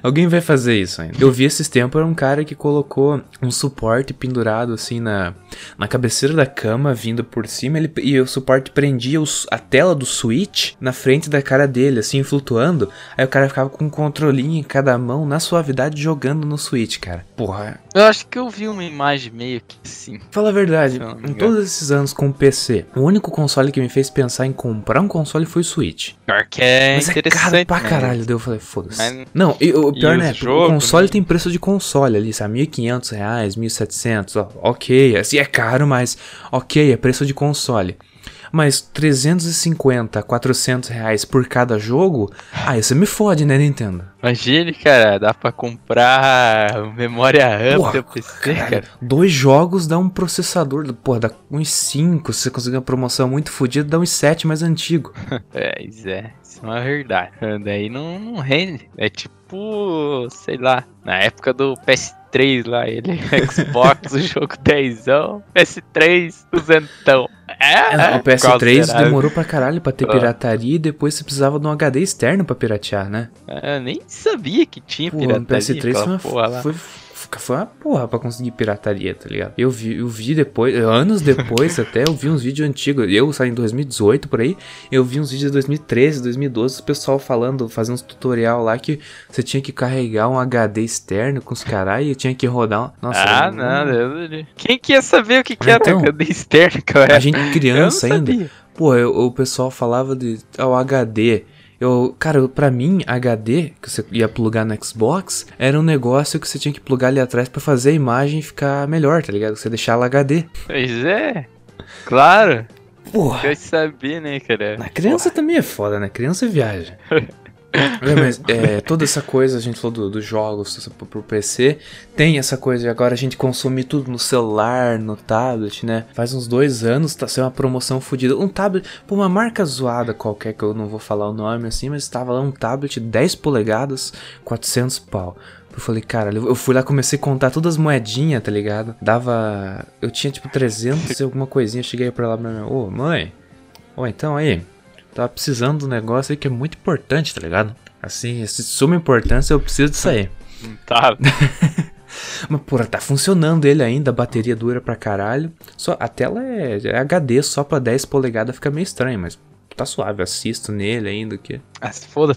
Alguém- vai fazer isso ainda. Eu vi esses tempos, era um cara que colocou um suporte pendurado assim na, na cabeceira da cama, vindo por cima, ele, e o suporte prendia os- a tela do Switch na frente da cara dele, assim, flutuando. Aí o cara ficava com um controlinho em cada mão, na suavidade, jogando no Switch, cara. Porra, Eu acho que eu vi uma imagem meio que assim. Fala a verdade, em todos esses anos com o PC, o único console que me fez pensar em comprar um console foi o Switch. Pior que é Mas é interessante. caro pra né? caralho, daí eu falei, foda-se. Não, e o pior os né, o console né? tem preço de console ali, sabe? 1.500 reais, 1.700, ó, ok, assim é caro, mas ok, é preço de console. Mas 350, 400 reais por cada jogo, aí você me fode, né, Nintendo? Imagine, cara, dá pra comprar memória RAM pro PC, Caralho, cara. dois jogos dá um processador, porra, dá uns 5, se você conseguir uma promoção muito fodida, dá uns 7 mais antigo. É, isso é, isso é uma verdade. Daí não, não rende. É tipo, sei lá, na época do PS3 lá, ele, Xbox, o jogo 10, PS3, duzentão. É, É, o PS3 considerável. demorou pra caralho pra ter Ah. pirataria e depois você precisava de um HD externo pra piratear, né? É, Eu nem sabia que tinha Pô, o pirataria, PS3 foi uma, foi, foi uma porra pra conseguir pirataria, tá ligado? Eu vi, eu vi depois, anos depois até, eu vi uns vídeos antigos. Eu saí em 2018 por aí, eu vi uns vídeos de 2013, 2012, o pessoal falando, fazendo uns tutorial lá que você tinha que carregar um HD externo com os caras e tinha que rodar. Nossa, Ah, não, quem que ia saber o que, que era Então, HD externo, cara? A gente criança ainda. Pô, eu- o pessoal falava de ah, o HD. Eu, cara, eu- pra mim, HD, que você ia plugar no Xbox, era um negócio que você tinha que plugar ali atrás pra fazer a imagem ficar melhor, tá ligado? Você deixar ela HD. Pois é, claro. Porra. Quer saber, né, cara? Na criança também é foda, né? Criança viaja. É, mas é, toda essa coisa, a gente falou do- dos jogos essa- pro, PC, tem essa coisa de agora a gente consumir tudo no celular, no tablet, né? Faz uns dois anos, tá sendo uma promoção fodida. Um tablet, por uma marca zoada qualquer, que eu não vou falar o nome assim, mas tava lá um tablet 10 polegadas, 400 pau. Eu falei, cara, eu fui lá, comecei a contar todas as moedinhas, tá ligado? Dava. Eu tinha tipo 300 e alguma coisinha. Cheguei pra lá pra minha ô mãe, ô então aí, tava precisando do negócio aí que é muito importante, tá ligado? Assim, esse suma importância, eu preciso disso aí. Tá. Mas, porra, tá funcionando ele ainda, a bateria dura pra caralho. Só, a tela é, é HD, só pra 10 polegadas fica meio estranho, mas tá suave, assisto nele ainda, o que... Ah, se foda.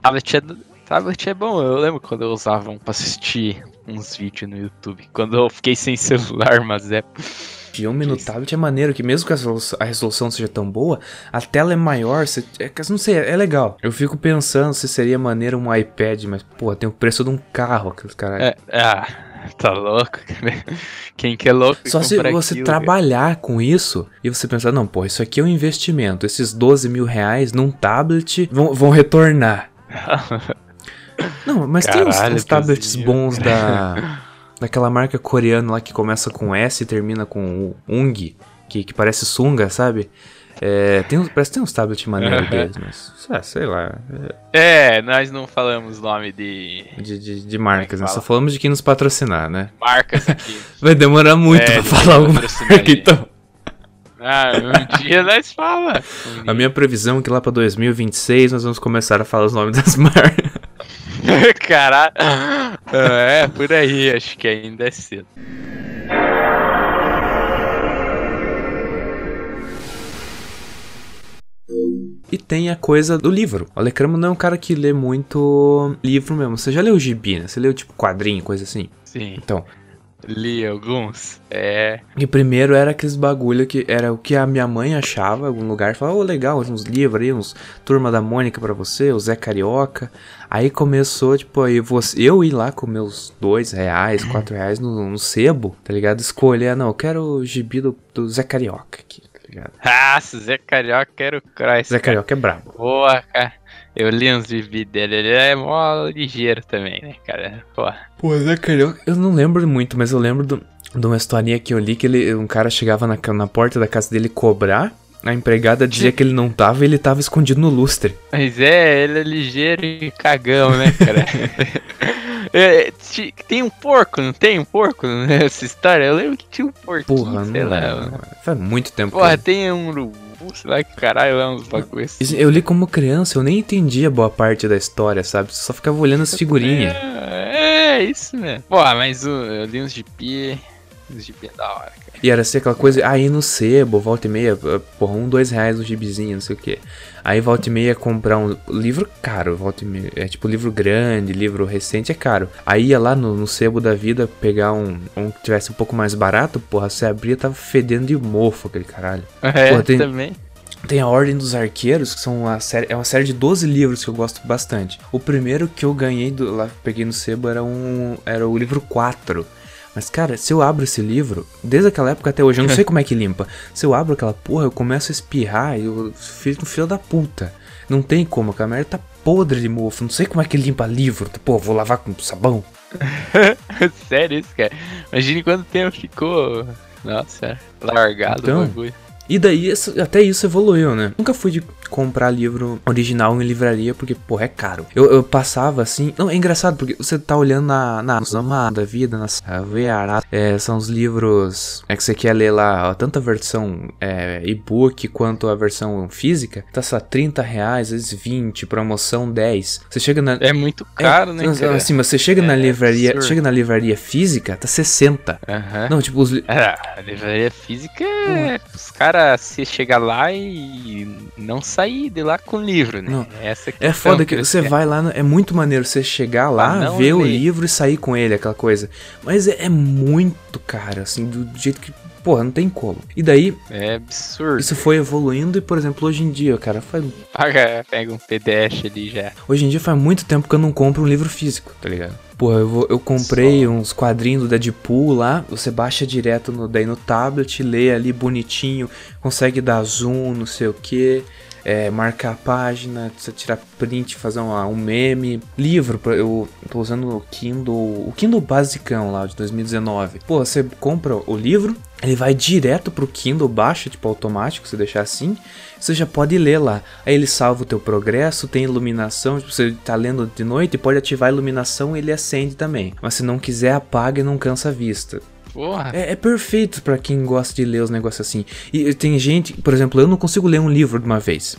Tablet é, tablet é bom. Eu lembro quando eu usava um pra assistir uns vídeos no YouTube. Quando eu fiquei sem celular, mas é. Filme no tablet é maneiro, que mesmo que a resolu- a resolução seja tão boa, a tela é maior, você, é, não sei, é legal. Eu fico pensando se seria maneiro um iPad, mas, pô, tem o preço de um carro, aqueles caras. é ah, tá louco? Quem que é louco? Só se você aquilo, trabalhar com isso e você pensar, não, pô, isso aqui é um investimento. Esses 12 mil reais num tablet vão, vão retornar. cara? Não, mas tem uns, Caralho, uns tablets bons da. daquela marca coreana lá que começa com S e termina com Ung. que, que parece sunga, sabe? É, tem, parece que tem uns tablets maneiro Aham. deles, mas ah, sei lá. É, nós não falamos nome de é De, de, de marcas, né? fala? Só falamos de quem nos patrocinar, né? marcas aqui. Vai demorar muito É, pra falar quem uma patrocinar marca, então. Ah, um dia nós fala. A minha previsão é que lá pra 2026 nós vamos começar a falar os nomes das marcas. Caralho. É, por aí, acho que ainda é cedo. E tem a coisa do livro. O Alecramo não é um cara que lê muito livro mesmo. Você já leu gibi, né? Você leu tipo quadrinho, coisa assim. Sim, Então, li alguns. É. E primeiro era aqueles bagulho que era o que a minha mãe achava em algum lugar. Falava, ô legal, uns livros aí, uns Turma da Mônica pra você, o Zé Carioca. Aí começou, tipo, aí você, eu ir lá com meus dois reais, quatro reais no, no sebo, tá ligado? Escolher, ah, não, eu quero o gibi do, do Zé Carioca aqui, tá ligado? Ah, Zé Carioca era o Cross. Zé Carioca é brabo. Boa, cara. Eu li uns gibi dele, ele é mó ligeiro também, né, cara? Pô. Pô, Zé Carioca, eu não lembro muito, mas eu lembro do- de uma historinha que eu li que ele, um cara chegava na, na porta da casa dele cobrar. A empregada dizia que ele não tava e ele tava escondido no lustre. Mas é, ele é ligeiro e cagão, né, cara? É, tem um porco, não tem um porco nessa história? Eu lembro que tinha um porquinho, Porra, sei não lá. mano. Faz muito tempo. Porra, que tem um urubu, sei lá que caralho, é uns bagulhos. eu... Eu li como criança, eu nem entendia boa parte da história, sabe? Só ficava olhando as figurinhas. É, é isso mesmo. Porra, mas o- eu li uns gibi, uns gibi da hora, cara. E era assim aquela coisa, aí no sebo, volta e meia, porra, um, dois reais no gibizinho, não sei o que. Aí volta e meia comprar um livro caro, volta e meia. É tipo livro grande, livro recente é caro. Aí ia lá no, no sebo da vida pegar um, um que tivesse um pouco mais barato, porra, você abria tava fedendo de mofo aquele caralho. É, Pô, tem- também. Tem a Ordem dos Arqueiros, que são uma série, é uma série de 12 livros que eu gosto bastante. O primeiro que eu ganhei do, lá, peguei no sebo era um era o livro 4. Mas cara, se eu abro esse livro, desde aquela época até hoje, eu não sei como é que limpa. Se eu abro aquela porra, eu começo a espirrar e eu fico um filho da puta. Não tem como, aquela merda tá podre de mofo. Não sei como é que limpa livro. Pô, vou lavar com sabão. Sério isso, cara. Imagine quanto tempo ficou. Nossa, largado Então. o bagulho. E daí, até isso evoluiu, né? Nunca fui de comprar livro original em livraria, porque, porra, é caro. Eu, eu passava assim. Não, é engraçado, porque você tá olhando na, na Zama da vida, na VA, é, são os livros. É que você quer ler lá, ó, tanto a versão é, e-book quanto a versão física. Tá só 30 reais, às vezes 20, promoção 10. Você chega na. É muito caro, é, né, cara? Assim, mas você chega na É livraria. absurdo. Chega na livraria física, tá 60. Aham. Não, tipo, os, li- Ah, a livraria física é os caras se chegar lá e não sair de lá com livro, né? Não. Essa É questão foda que você vai lá, no- é muito maneiro você chegar lá, Ah, ver o ler. livro e sair com ele, aquela coisa. Mas é, é muito caro, assim, do jeito que, porra, não tem como. E daí, É absurdo. isso foi evoluindo e, por exemplo, hoje em dia, cara, faz, Paga, pega um PDF ali já. hoje em dia faz muito tempo que eu não compro um livro físico, tá ligado? Porra, eu, vou- eu comprei uns quadrinhos do Deadpool lá, você baixa direto no, daí no tablet, lê ali bonitinho, consegue dar zoom, não sei o que, marcar a página, você tirar print, fazer uma- um meme. Livro, eu tô usando o Kindle, o Kindle basicão lá de 2019. Pô, você compra o livro, ele vai direto pro Kindle, baixa, tipo automático, se deixar assim, você já pode ler lá. Aí ele salva o teu progresso, tem iluminação, tipo, você tá lendo de noite, pode ativar a iluminação e ele acende também. Mas se não quiser, apaga e não cansa a vista. Porra. É, é perfeito pra quem gosta de ler os negócios assim. E tem gente, por exemplo, eu não consigo ler um livro de uma vez.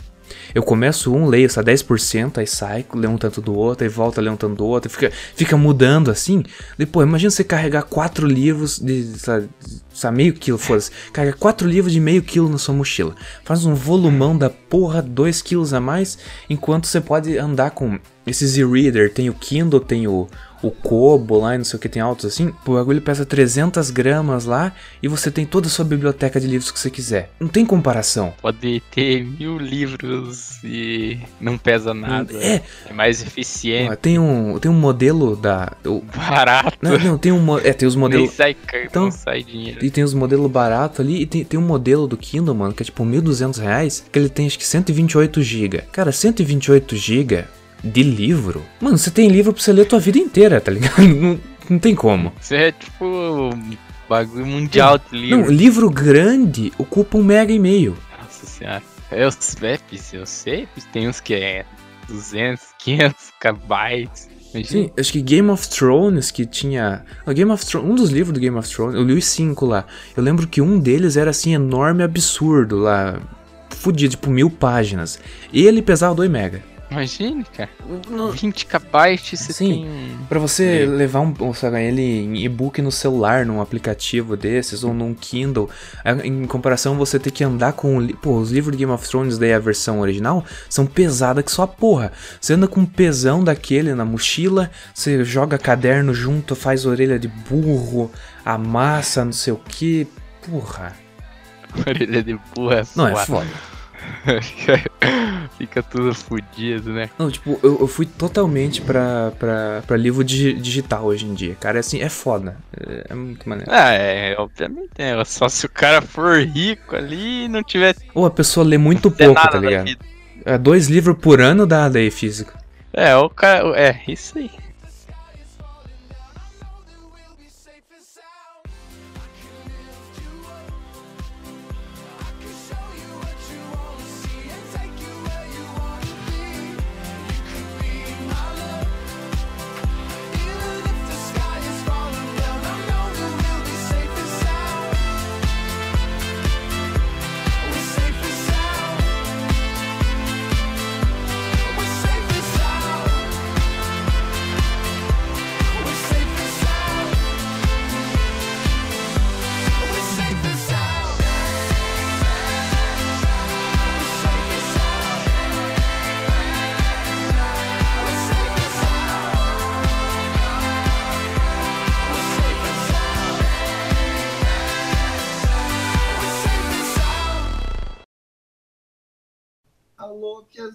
Eu começo um, leio só 10%, aí sai, lê um tanto do outro, aí volta ler um tanto do outro, fica, fica mudando assim. Depois, imagina você carregar quatro livros de, sabe, meio quilo, foda-se. Carrega quatro livros de meio quilo na sua mochila. Faz um volumão da porra, dois quilos a mais, enquanto você pode andar com esses e-reader. Tem o Kindle, tem o, o Kobo lá e não sei o que, tem altos assim. O bagulho pesa 300 gramas lá e você tem toda a sua biblioteca de livros que você quiser. Não tem comparação. Pode ter mil livros e não pesa nada. É. É mais eficiente, Tem um, tem um modelo da. o- barato. não, não, tem um. É, tem os Nem modelos. sai, ca- Então- não sai dinheiro. E tem os modelos baratos ali. E tem, tem um modelo do Kindle, mano, que é tipo 1.200 reais. Que ele tem acho que 128 GB. Cara, 128 GB de livro. Mano, você tem livro pra você ler a tua vida inteira, tá ligado? Não, não tem como. Isso é tipo Bagulho mundial de livro. Não, livro grande ocupa um mega e meio. Nossa senhora. Eu, é, eu sei, tem uns que é 200, 500 kbytes. Imagina. Sim, acho que Game of Thrones, que tinha. o Game of Thrones, um dos livros do Game of Thrones, eu li os cinco lá. Eu lembro que um deles era assim, enorme, absurdo lá. Fudido, tipo mil páginas. E ele pesava 2 mega. Imagine, cara. 20 kbytes você Sim, tem. Pra você levar um, sabe, ele em e-book no celular, num aplicativo desses, ou num Kindle, a- em comparação você ter que andar com. Pô, os livros de Game of Thrones, daí a versão original, são pesadas que só porra. Você anda com um pesão daquele na mochila, você joga caderno junto, faz orelha de burro, amassa, não sei o que. Porra. Orelha de burra. Não, é suave. foda. Fica tudo fudido, né? Não, tipo, eu, eu fui totalmente pra, pra, pra livro digi- digital hoje em dia. Cara, é assim, é foda. É, é muito maneiro. Ah, é, obviamente, né? Só se o cara for rico ali e não tiver Ou a pessoa lê muito pouco, tá ligado? É, dois livros por ano dá daí físico. É, o cara. É, isso aí.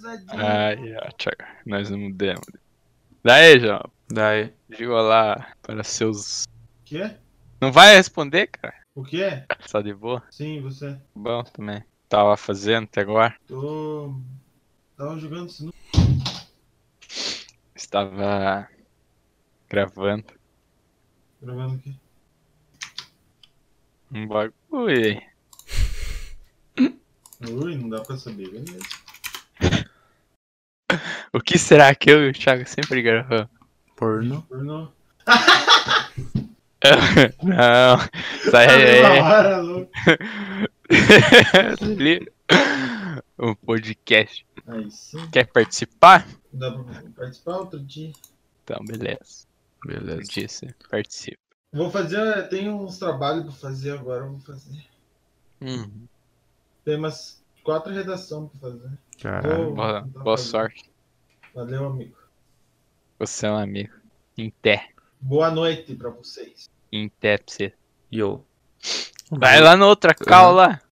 Alô, pesadinha. Ai, ó, nós não mudamos. Daí, João, Daí. diga lá para seus. O quê? Não vai responder, cara? O quê? Só de boa? Sim, você. Bom também. Tava fazendo até agora. Tô. Tava jogando sinuca. Estava gravando Gravando aqui. um bagulho. Ui, não dá pra saber, beleza. O que será que eu e o Thiago sempre gravamos? Porno. Pornô. Não, isso aí Na é. hora, um podcast. Aí sim. Quer participar? Dá pra participar outro dia. Então, beleza. Beleza. Podia ser. Participa. Vou fazer. Tem uns trabalhos pra fazer agora, vou fazer. Hum, Tem umas quatro redações pra fazer. Vou- boa, boa sorte. Valeu, amigo. Você é um amigo. Em té. Boa noite pra vocês. Em té pra você. Yo. Vai lá na outra cal lá.